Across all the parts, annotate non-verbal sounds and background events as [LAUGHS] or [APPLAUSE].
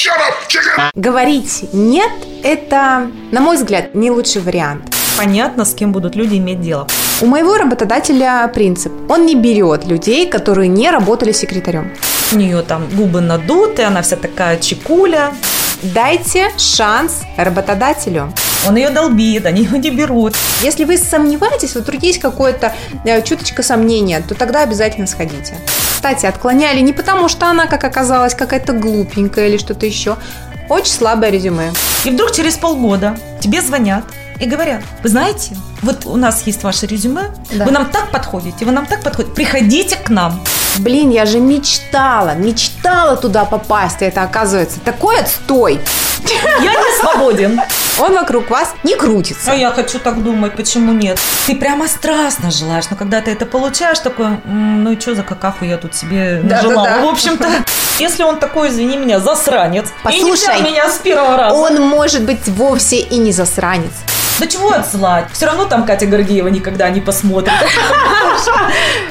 Shut up, chicken! Говорить «нет» – это, на мой взгляд, не лучший вариант. Понятно, с кем будут люди иметь дело. У моего работодателя принцип. Он не берет людей, которые не работали секретарем. У нее там губы надуты, она вся такая чекуля. Дайте шанс работодателю. Он ее долбит, они его не берут. Если вы сомневаетесь, вот вдруг есть какое-то э, чуточка сомнения, то тогда обязательно сходите. Кстати, отклоняли не потому, что она, как оказалось, какая-то глупенькая или что-то еще. Очень слабое резюме. И вдруг через полгода тебе звонят и говорят, вы знаете, вот у нас есть ваше резюме, Да. вы нам так подходите, вы нам так подходите, приходите к нам. Блин, я же мечтала, мечтала туда попасть, а это оказывается такой отстой. Я не свободен. Он вокруг вас не крутится. А я хочу так думать, почему нет? Ты прямо страстно желаешь, но когда ты это получаешь, такой, «М, ну и что за какаху я тут себе Да, нажелала? да, да. В общем-то, если он такой, извини меня, засранец, и Послушай, меня с первого раза. Он может быть вовсе и не засранец. Да чего отсылать? Все равно там Катя Гордеева никогда не посмотрит. [LAUGHS]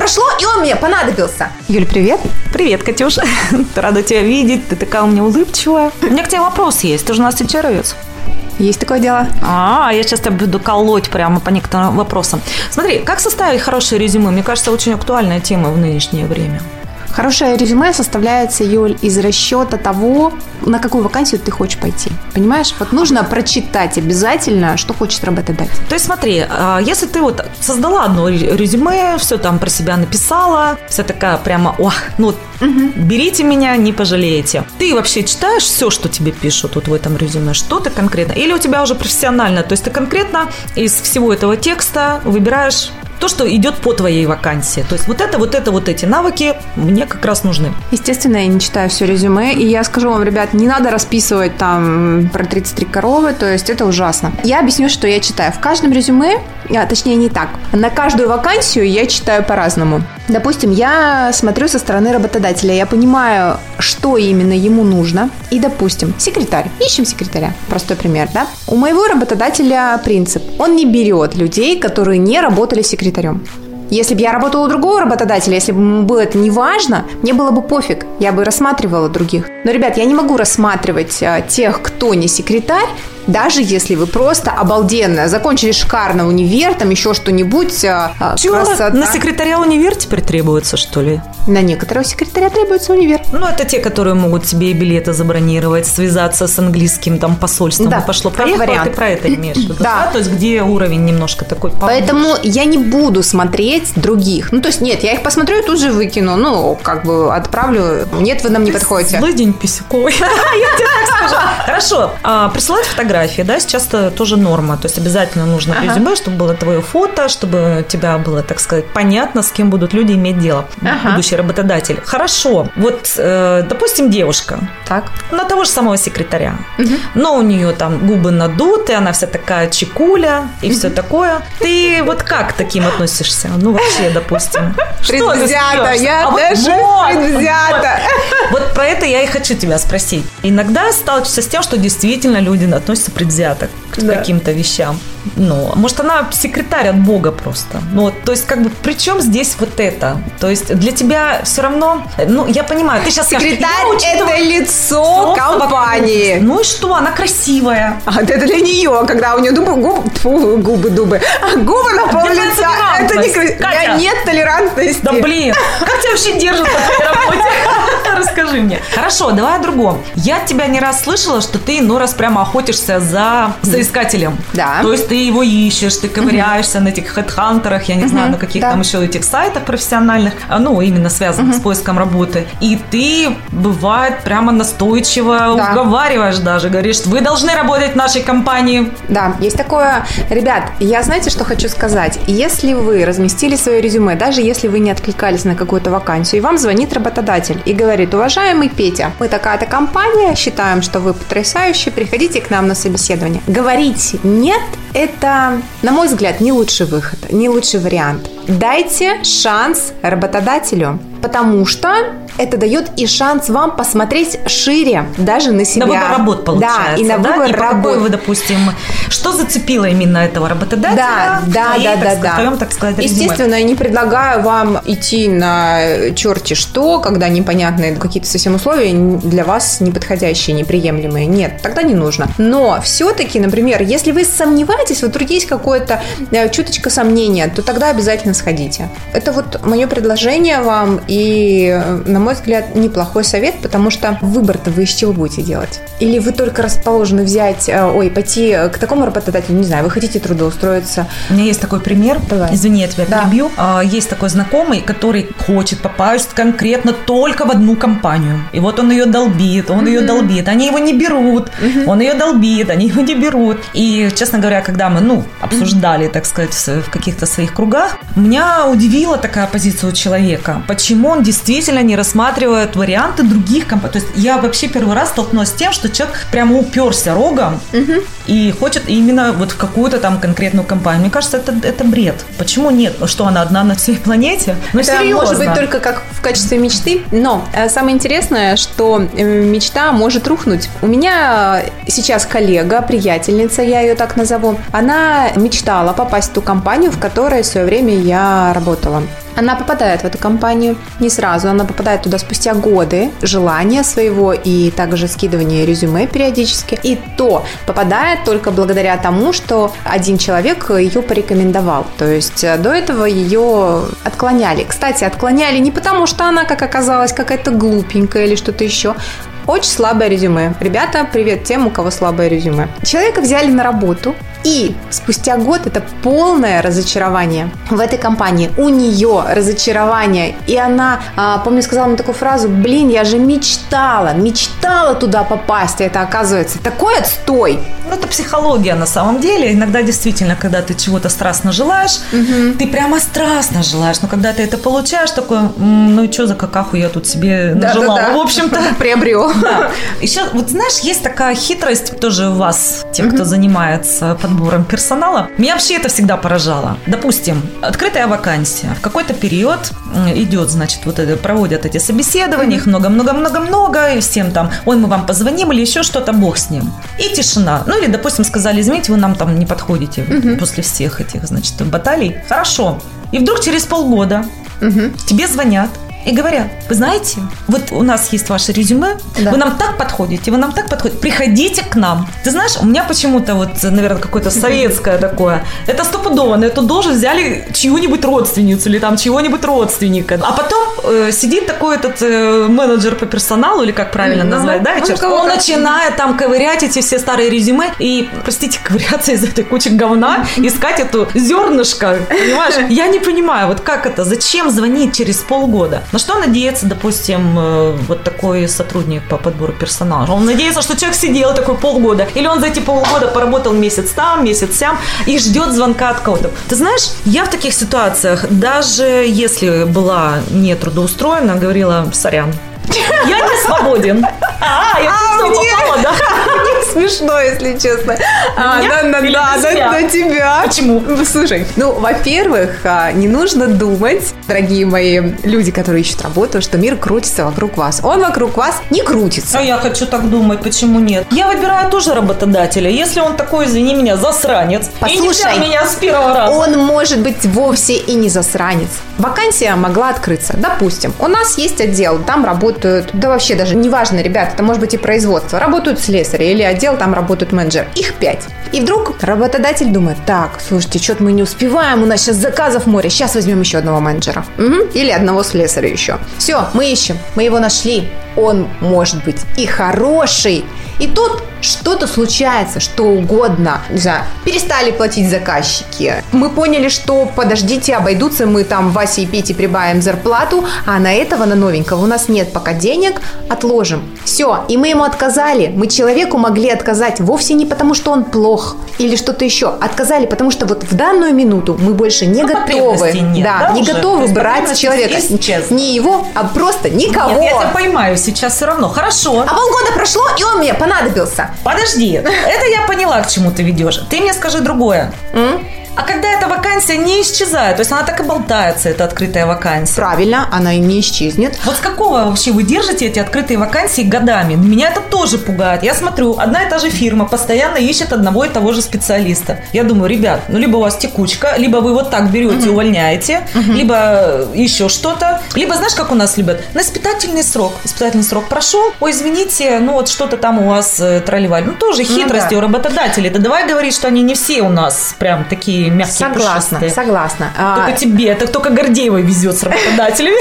Прошло, и он мне понадобился. Юль, привет. Привет, Катюша. [LAUGHS] Рада тебя видеть. Ты такая у меня улыбчивая. У меня к тебе вопрос есть. Ты же у нас тичеровец. Есть такое дело. А, я сейчас тебя буду колоть прямо по некоторым вопросам. Смотри, как составить хорошее резюме? Мне кажется, очень актуальная тема в нынешнее время. Хорошее резюме составляется, Юль, из расчета того, на какую вакансию ты хочешь пойти. Понимаешь? Вот нужно прочитать обязательно, что хочет работодатель. То есть смотри, а, если ты вот создала одно ре- резюме, все там про себя написала, вся такая прямо, ох, ну вот берите меня, не пожалеете. Ты вообще читаешь все, что тебе пишут вот в этом резюме? Что ты конкретно? Или у тебя уже профессионально? То есть ты конкретно из всего этого текста выбираешь то, что идет по твоей вакансии. То есть вот это, вот это, вот эти навыки мне как раз нужны. Естественно, я не читаю все резюме, и я скажу вам, ребят, не надо расписывать там про 33 коровы, то есть это ужасно. Я объясню, что я читаю. В каждом резюме, а, точнее не так, на каждую вакансию я читаю по-разному. Допустим, я смотрю со стороны работодателя, я понимаю, что именно ему нужно. И, допустим, секретарь. Ищем секретаря. Простой пример, да? У моего работодателя принцип. Он не берет людей, которые не работали секретарем. Если бы я работала у другого работодателя, если бы ему было это не важно, мне было бы пофиг, я бы рассматривала других. Но, ребят, я не могу рассматривать а, тех, кто не секретарь, даже если вы просто обалденно закончили шикарно универ, там еще что-нибудь. а, а, красота. На секретаря универ теперь требуется, что ли? На некоторого секретаря требуется универ. Ну, это те, которые могут себе и билеты забронировать, связаться с английским там посольством. Да, пошло как поехало, вариант. ты про это имеешь в виду. [CLEARS THROAT] Да. То есть, где уровень немножко такой повыше. Поэтому я не буду смотреть других. Ну, то есть, нет, я их посмотрю и тут же выкину. Ну, как бы отправлю. Нет, вы нам не подходите. Злый день писюковый. [LAUGHS] Я тебе так скажу. Хорошо. А, Присылать фотографии, да, сейчас это тоже норма. То есть обязательно нужно в резюме, чтобы было твое фото, чтобы тебя было, так сказать, понятно, с кем будут люди иметь дело. Ага. Будущий работодатель. Хорошо. Вот, э, допустим, девушка. Так. на того же самого секретаря. Но у нее там губы надуты, она вся такая чекуля и все такое. Ты вот как к таким относишься? Ну, вообще, допустим. Что Предвзято, я А даже вот, предвзято. Вот. Вот про это я и хочу тебя спросить. Иногда сталкиваешься с тем, что действительно люди относятся предвзято к Да. каким-то вещам. Ну, может, она секретарь от Бога просто. Ну, вот, то есть, как бы, при чем здесь вот это? То есть, для тебя все равно, ну, я понимаю, ты сейчас Секретарь – это лицо компании. Ну и что, она красивая. А это для нее, когда у нее дубы, губы, фу, губы, дубы, а губы на пол лица. Это не красиво. Нет толерантности. Да блин, как тебя вообще держат на работе? [LAUGHS] Расскажи мне. Хорошо, давай о другом. Я от тебя не раз слышала, что ты иной раз прямо охотишься за соискателем. Да. То есть ты его ищешь, ты ковыряешься на этих хедхантерах, я не знаю, на каких да. там еще этих сайтах профессиональных, а, ну, именно связанных с поиском работы. И ты, бывает, прямо настойчиво Да. уговариваешь даже, говоришь, вы должны работать в нашей компании. Да, есть такое. Ребят, я знаете, что хочу сказать? Если вы разместили свое резюме, даже если вы не откликались на какую-то вакансию, и вам звонит работодатель и говорит, уважаемый Петя, мы такая-то компания, считаем, что вы потрясающий, приходите к нам на собеседование. Говорить «нет» – это, на мой взгляд, не лучший выход, не лучший вариант. Дайте шанс работодателю. Потому что это дает и шанс вам посмотреть шире, даже на себя. На выбор работ получается. Да, и на да? выбор и работ. какой вы, допустим, что зацепило именно этого работодателя? Да, да, твоей, да, так да, сказать, да. твоем, так сказать, резюме? Естественно, я не предлагаю вам идти на черти что, когда непонятные какие-то совсем условия для вас неподходящие, неприемлемые. Нет, тогда не нужно. Но все-таки, например, если вы сомневаетесь, вот вдруг есть какое-то э, чуточка сомнения, то тогда обязательно сходите. Это вот мое предложение вам и, э, на мой взгляд, неплохой совет, потому что выбор-то вы из чего будете делать? Или вы только расположены взять, э, ой, пойти к такому работодателю, не знаю, вы хотите трудоустроиться, У меня есть такой пример. Давай. Извини, я тебя Да. перебью. А, Есть такой знакомый, который хочет попасть конкретно только в одну компанию. И вот он ее долбит, он ее долбит. Они его не берут. Он ее долбит, они его не берут. И, честно говоря, когда мы, ну, обсуждали, так сказать, в каких-то своих кругах, меня удивила такая позиция у человека. Почему он действительно не рассматривает варианты других компаний? То есть я вообще первый раз столкнулась с тем, что человек прямо уперся рогом и хочет именно вот в какую-то там конкретную компанию. Мне кажется, это, это бред. Почему нет? Что, она одна на всей [LAUGHS] планете? Ну, Это серьезно. может быть только как в качестве мечты, но э, самое интересное, что э, мечта может рухнуть. У меня сейчас коллега, приятельница, я ее так назову, она мечтала попасть в ту компанию, в которой в свое время я работала. Она попадает в эту компанию не сразу, она попадает туда спустя годы желания своего и также скидывания резюме периодически. И то попадает только благодаря тому, что один человек ее порекомендовал. То есть э, до этого ее отклоняли. Кстати, отклоняли не потому, что она, как оказалось, какая-то глупенькая или что-то еще. Очень слабое резюме. Ребята, привет тем, у кого слабое резюме. Человека взяли на работу, и спустя год это полное разочарование в этой компании. У нее разочарование. И она, а, помню, сказала мне такую фразу, блин, я же мечтала, мечтала туда попасть, а это оказывается такой отстой. Ну, это психология на самом деле. Иногда действительно, когда ты чего-то страстно желаешь, ты прямо страстно желаешь. Но когда ты это получаешь, такой, «М, ну и что за какаху я тут себе нажелала? Да-да-да. В общем-то, [LAUGHS] Приобрел. Да. Еще, вот знаешь, есть такая хитрость тоже у вас, тех, кто занимается подбором персонала. Меня вообще это всегда поражало. Допустим, открытая вакансия. В какой-то период идет, значит, вот это, проводят эти собеседования, их много-много-много-много, и всем там, ой, мы вам позвоним или еще что-то, бог с ним. И тишина. Ну или, допустим, сказали, извините, вы нам там не подходите после всех этих, значит, баталий. Хорошо. И вдруг через полгода тебе звонят и говорят, вы знаете, вот у нас есть ваше резюме, Да. вы нам так подходите, вы нам так подходите, приходите к нам. Ты знаешь, у меня почему-то вот, наверное, какое-то советское такое, это стопудово, на эту должность взяли чью-нибудь родственницу или там чего-нибудь родственника. А потом э, сидит такой этот э, менеджер по персоналу, или как правильно Ну, назвать, да, ну, он как. начинает там ковырять эти все старые резюме и, простите, [LAUGHS] ковыряться из этой кучи говна, искать эту зернышко, понимаешь? Я не понимаю, вот как это, зачем звонить через полгода? На что надеется, допустим, э, вот такой сотрудник по подбору персонала? Он надеется, что человек сидел такой полгода, или он за эти полгода поработал месяц там, месяц сям, и ждет звонка от кого-то. Ты знаешь, я в таких ситуациях, даже если была не трудоустроена, говорила, сорян, я не свободен. А, я А, мне- попала, да? [LAUGHS] Смешно, если честно. А, да, да, да, на да, на тебя. Почему? Ну, Слушай, ну, во-первых, а, не нужно думать, дорогие мои люди, которые ищут работу, что мир крутится вокруг вас. Он вокруг вас не крутится. А я хочу так думать, почему нет? Я выбираю тоже работодателя. Если он такой, извини меня, засранец, и не Послушай, взял меня с первого раза. Он может быть вовсе и не засранец. Вакансия могла открыться. Допустим, у нас есть отдел, там работают, да вообще даже неважно, ребята, это может быть и производство, работают слесари или отдел, там работают менеджеры. Их пять. И вдруг работодатель думает, так, слушайте, что-то мы не успеваем, у нас сейчас заказов море, сейчас возьмем еще одного менеджера. Мгм. Или одного слесаря еще. Все, мы ищем, мы его нашли. Он может быть и хороший, и тут что-то случается, что угодно. Не знаю, перестали платить заказчики. Мы поняли, что подождите, обойдутся мы там Васе и Пете прибавим зарплату, а на этого, на новенького у нас нет пока денег, отложим. Все, и мы ему отказали. Мы человеку могли отказать вовсе не потому, что он плох или что-то еще. Отказали, потому что вот в данную минуту мы больше не Ну, готовы. нет, да, да, не уже? То готовы есть брать человека. исчезли. Не его, а просто никого. Нет, я тебя поймаю сейчас все равно. Хорошо. А полгода прошло, и он мне понадобился. Подожди, это я поняла, к чему ты ведешь. Ты мне скажи другое. А когда эта вакансия не исчезает, то есть она так и болтается, эта открытая вакансия. Правильно, она и не исчезнет. Вот с какого вообще вы держите эти открытые вакансии годами? Меня это тоже пугает. Я смотрю, одна и та же фирма постоянно ищет одного и того же специалиста. Я думаю, ребят, ну либо у вас текучка, либо вы вот так берете, угу. увольняете, угу. либо еще что-то, либо знаешь, как у нас любят, на испытательный срок. Испытательный срок прошел, ой, извините, ну вот что-то там у вас э, тролливали. Ну тоже хитрости ну, да. у работодателей. Да давай говорить, что они не все у нас прям такие мягкие Согласна, согласна. Только а... тебе, это только Гордеева везет с работодателями.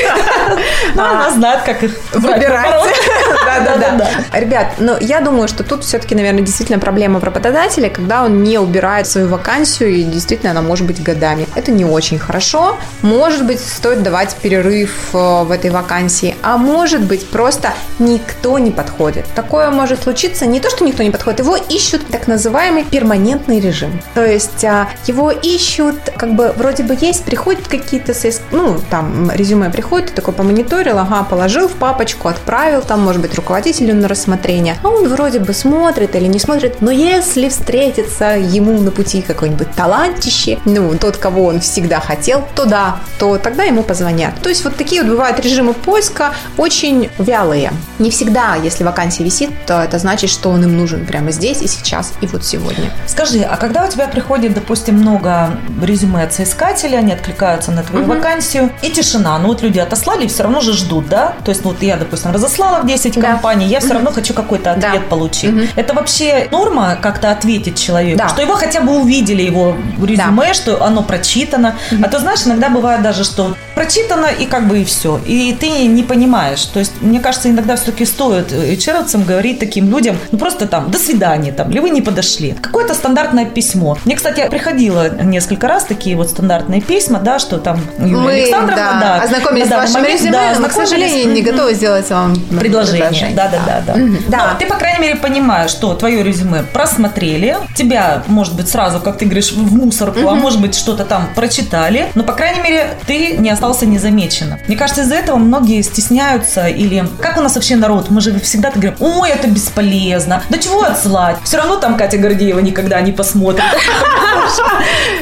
Ну, [LAUGHS] она а. знает, как их выбирать. [LAUGHS] Да-да-да. Ребят, ну я думаю, что тут все-таки, наверное, действительно проблема в работодателе, когда он не убирает свою вакансию, и действительно она может быть годами. Это не очень хорошо. Может быть, стоит давать перерыв э, в этой вакансии, а может быть, просто никто не подходит. Такое может случиться не то, что никто не подходит, его ищут так называемый перманентный режим. То есть а, его ищут, как бы вроде бы есть, приходят какие-то, ну, там резюме приходит, ты такой помониторил, ага, положил в папочку, отправил там, может быть, руководителю на рассмотрение, а он вроде бы смотрит или не смотрит, но если встретится ему на пути какой-нибудь талантище, ну, тот, кого он всегда хотел, то да, то тогда ему позвонят. То есть вот такие вот бывают режимы поиска очень вялые. Не всегда, если вакансия висит, то это значит, что он им нужен прямо здесь и сейчас, и вот сегодня. Скажи, а когда у тебя приходит, допустим, много резюме от соискателя, они откликаются на твою угу. вакансию, и тишина, ну вот люди отослали и все равно же ждут, да? То есть ну, вот я, допустим, разослала в 10 да. Компаний, я все равно хочу какой-то ответ да. получить. Это вообще норма как-то ответить человеку, да. что его хотя бы увидели, его резюме, да. что оно прочитано. А то, знаешь, иногда бывает даже, что прочитано и как бы и все. И ты не понимаешь. То есть, мне кажется, иногда все-таки стоит черовцам говорить таким людям, ну просто там, до свидания, там, или вы не подошли. Какое-то стандартное письмо. Мне, кстати, приходило несколько раз такие вот стандартные письма, да, что там Юлия мы, Александровна, да, да, ознакомились с вашим резюме, да, но, к сожалению, не готовы сделать вам предложение. Предложение. Да, да, да, да. да. Но ты, по крайней мере, понимаешь, что твое резюме просмотрели, тебя, может быть, сразу, как ты говоришь, в мусорку, а может быть, что-то там прочитали, но, по крайней мере, ты не остался незамеченным. Мне кажется, из-за этого многие стесняются или... Как у нас вообще народ? Мы же всегда говорим, ой, это бесполезно. Да чего отсылать? Все равно там Катя Гордеева никогда не посмотрит.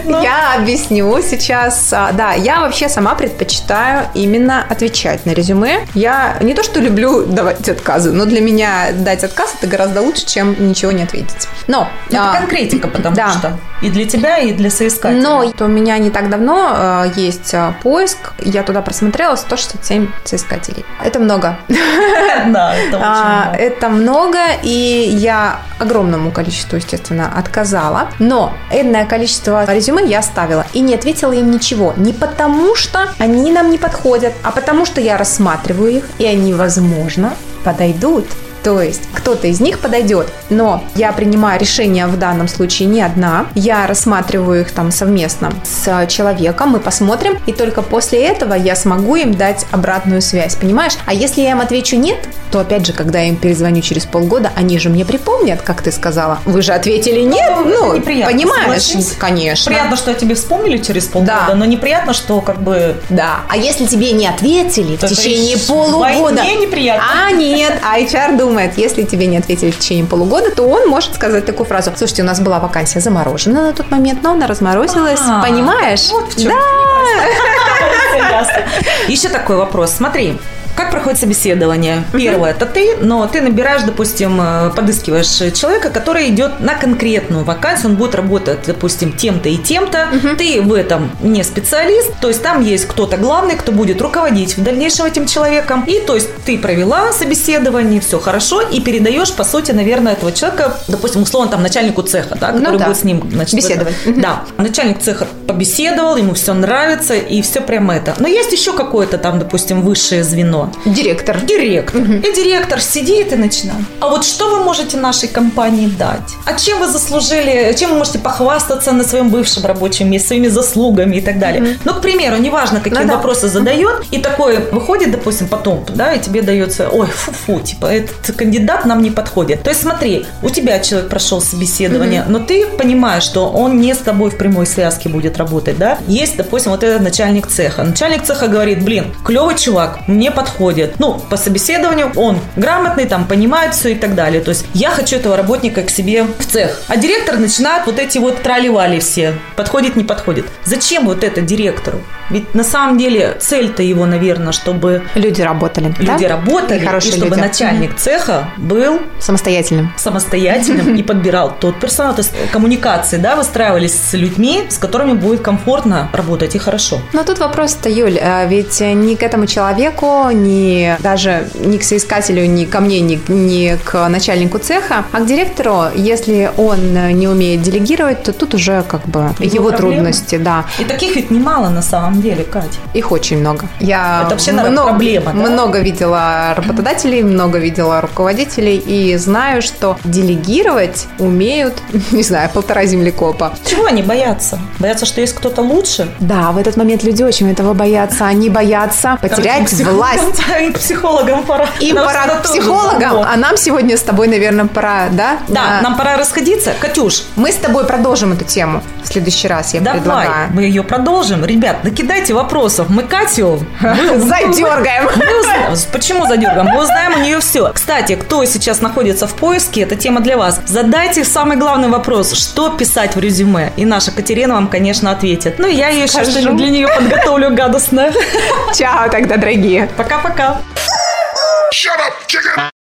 Ну. [LAUGHS] Я объясню сейчас. А, да, я вообще сама предпочитаю именно отвечать на резюме. Я не то, что люблю давать отказы, но для меня дать отказ это гораздо лучше, чем ничего не ответить. Но... Это а, конкретика, потому что и для тебя, и для соискателя. Но у меня не так давно э, есть поиск. Я туда просмотрела 167 соискателей. Это много. [LAUGHS] Да, это очень а, много. Это много, и я огромному количеству, естественно, отказала. Но энное количество резюме я оставила и не ответила им ничего. Не потому, что они нам не подходят, а потому, что я рассматриваю их, и они, возможно, подойдут то есть кто-то из них подойдет, но я принимаю решение в данном случае не одна. Я рассматриваю их там совместно с человеком, мы посмотрим, и только после этого я смогу им дать обратную связь, понимаешь? А если я им отвечу нет, то опять же, когда я им перезвоню через полгода, они же мне припомнят, как ты сказала. Вы же ответили нет, ну, ну понимаешь? Согласись. Конечно. Приятно, что тебе вспомнили через полгода, да. но неприятно, что как бы... Да, а если тебе не ответили то в течение полугода... Мне неприятно. А нет, а HR думает, думает, если тебе не ответили в течение полугода, то он может сказать такую фразу. Слушайте, у нас была вакансия заморожена на тот момент, но она разморозилась. А, понимаешь? Вот в чем да. [LAUGHS] Еще такой вопрос. Смотри, как проходит собеседование? Первое, это ты, но ты набираешь, допустим, э, подыскиваешь человека, который идет на конкретную вакансию, он будет работать, допустим, тем-то и тем-то. Ты в этом не специалист, то есть там есть кто-то главный, кто будет руководить в дальнейшем этим человеком. И то есть ты провела собеседование, все хорошо, и передаешь, по сути, наверное, этого человека, допустим, условно, там, начальнику цеха, да, который ну, да. будет с ним значит, беседовать. Да, начальник цеха побеседовал, ему все нравится, и все прямо это. Но есть еще какое-то там, допустим, высшее звено. Директор. Директор. Угу. И директор сидит и начинает. А вот что вы можете нашей компании дать? А чем вы заслужили, чем вы можете похвастаться на своем бывшем рабочем месте, своими заслугами и так далее. Угу. Ну, к примеру, неважно, какие ну, вопросы да. задает, и такое выходит, допустим, потом, да, и тебе дается, ой, фу-фу, типа, этот кандидат нам не подходит. То есть смотри, у тебя человек прошел собеседование, угу. но ты понимаешь, что он не с тобой в прямой связке будет работать, да? Есть, допустим, вот этот начальник цеха. Начальник цеха говорит, блин, клевый чувак, мне подходит подходит. Ну, по собеседованию он грамотный, там, понимает все и так далее. То есть я хочу этого работника к себе в цех. А директор начинает вот эти вот трали все. Подходит, не подходит. Зачем вот это директору? Ведь на самом деле цель-то его, наверное, чтобы... Люди работали. Люди да? работали, и, и чтобы люди. начальник цеха был... Самостоятельным. Самостоятельным и [LAUGHS] подбирал тот персонал. То есть коммуникации, да, выстраивались с людьми, с которыми будет комфортно работать и хорошо. Но тут вопрос-то, Юль, а ведь ни к этому человеку, ни даже ни к соискателю, ни ко мне, ни, ни к начальнику цеха, а к директору, если он не умеет делегировать, то тут уже как бы его, его трудности, да. И таких ведь немало на самом деле, Катя. Их очень много. Я Это вообще, наверное, много, проблема, да? Много видела работодателей, много видела руководителей и знаю, что делегировать умеют, [LAUGHS] не знаю, полтора землекопа. Чего они боятся? Боятся, что есть кто-то лучше? Да, в этот момент люди очень этого боятся. Они боятся потерять власть. Психологам пора. И пора к психологам. А нам сегодня с тобой, наверное, пора, да? Да, нам пора расходиться. Катюш. Мы с тобой продолжим эту тему в следующий раз, я Давай, предлагаю. мы ее продолжим. Ребят, накидайте вопросов. Мы Катю [LAUGHS] задергаем. Почему задергаем? Мы узнаем у нее все. Кстати, кто сейчас находится в поиске, это тема для вас. Задайте самый главный вопрос, что писать в резюме. И наша Катерина вам, конечно, ответит. Ну, я еще что-нибудь для нее подготовлю [LAUGHS] гадостное. Чао тогда, дорогие. Africa. Shut up, chicken!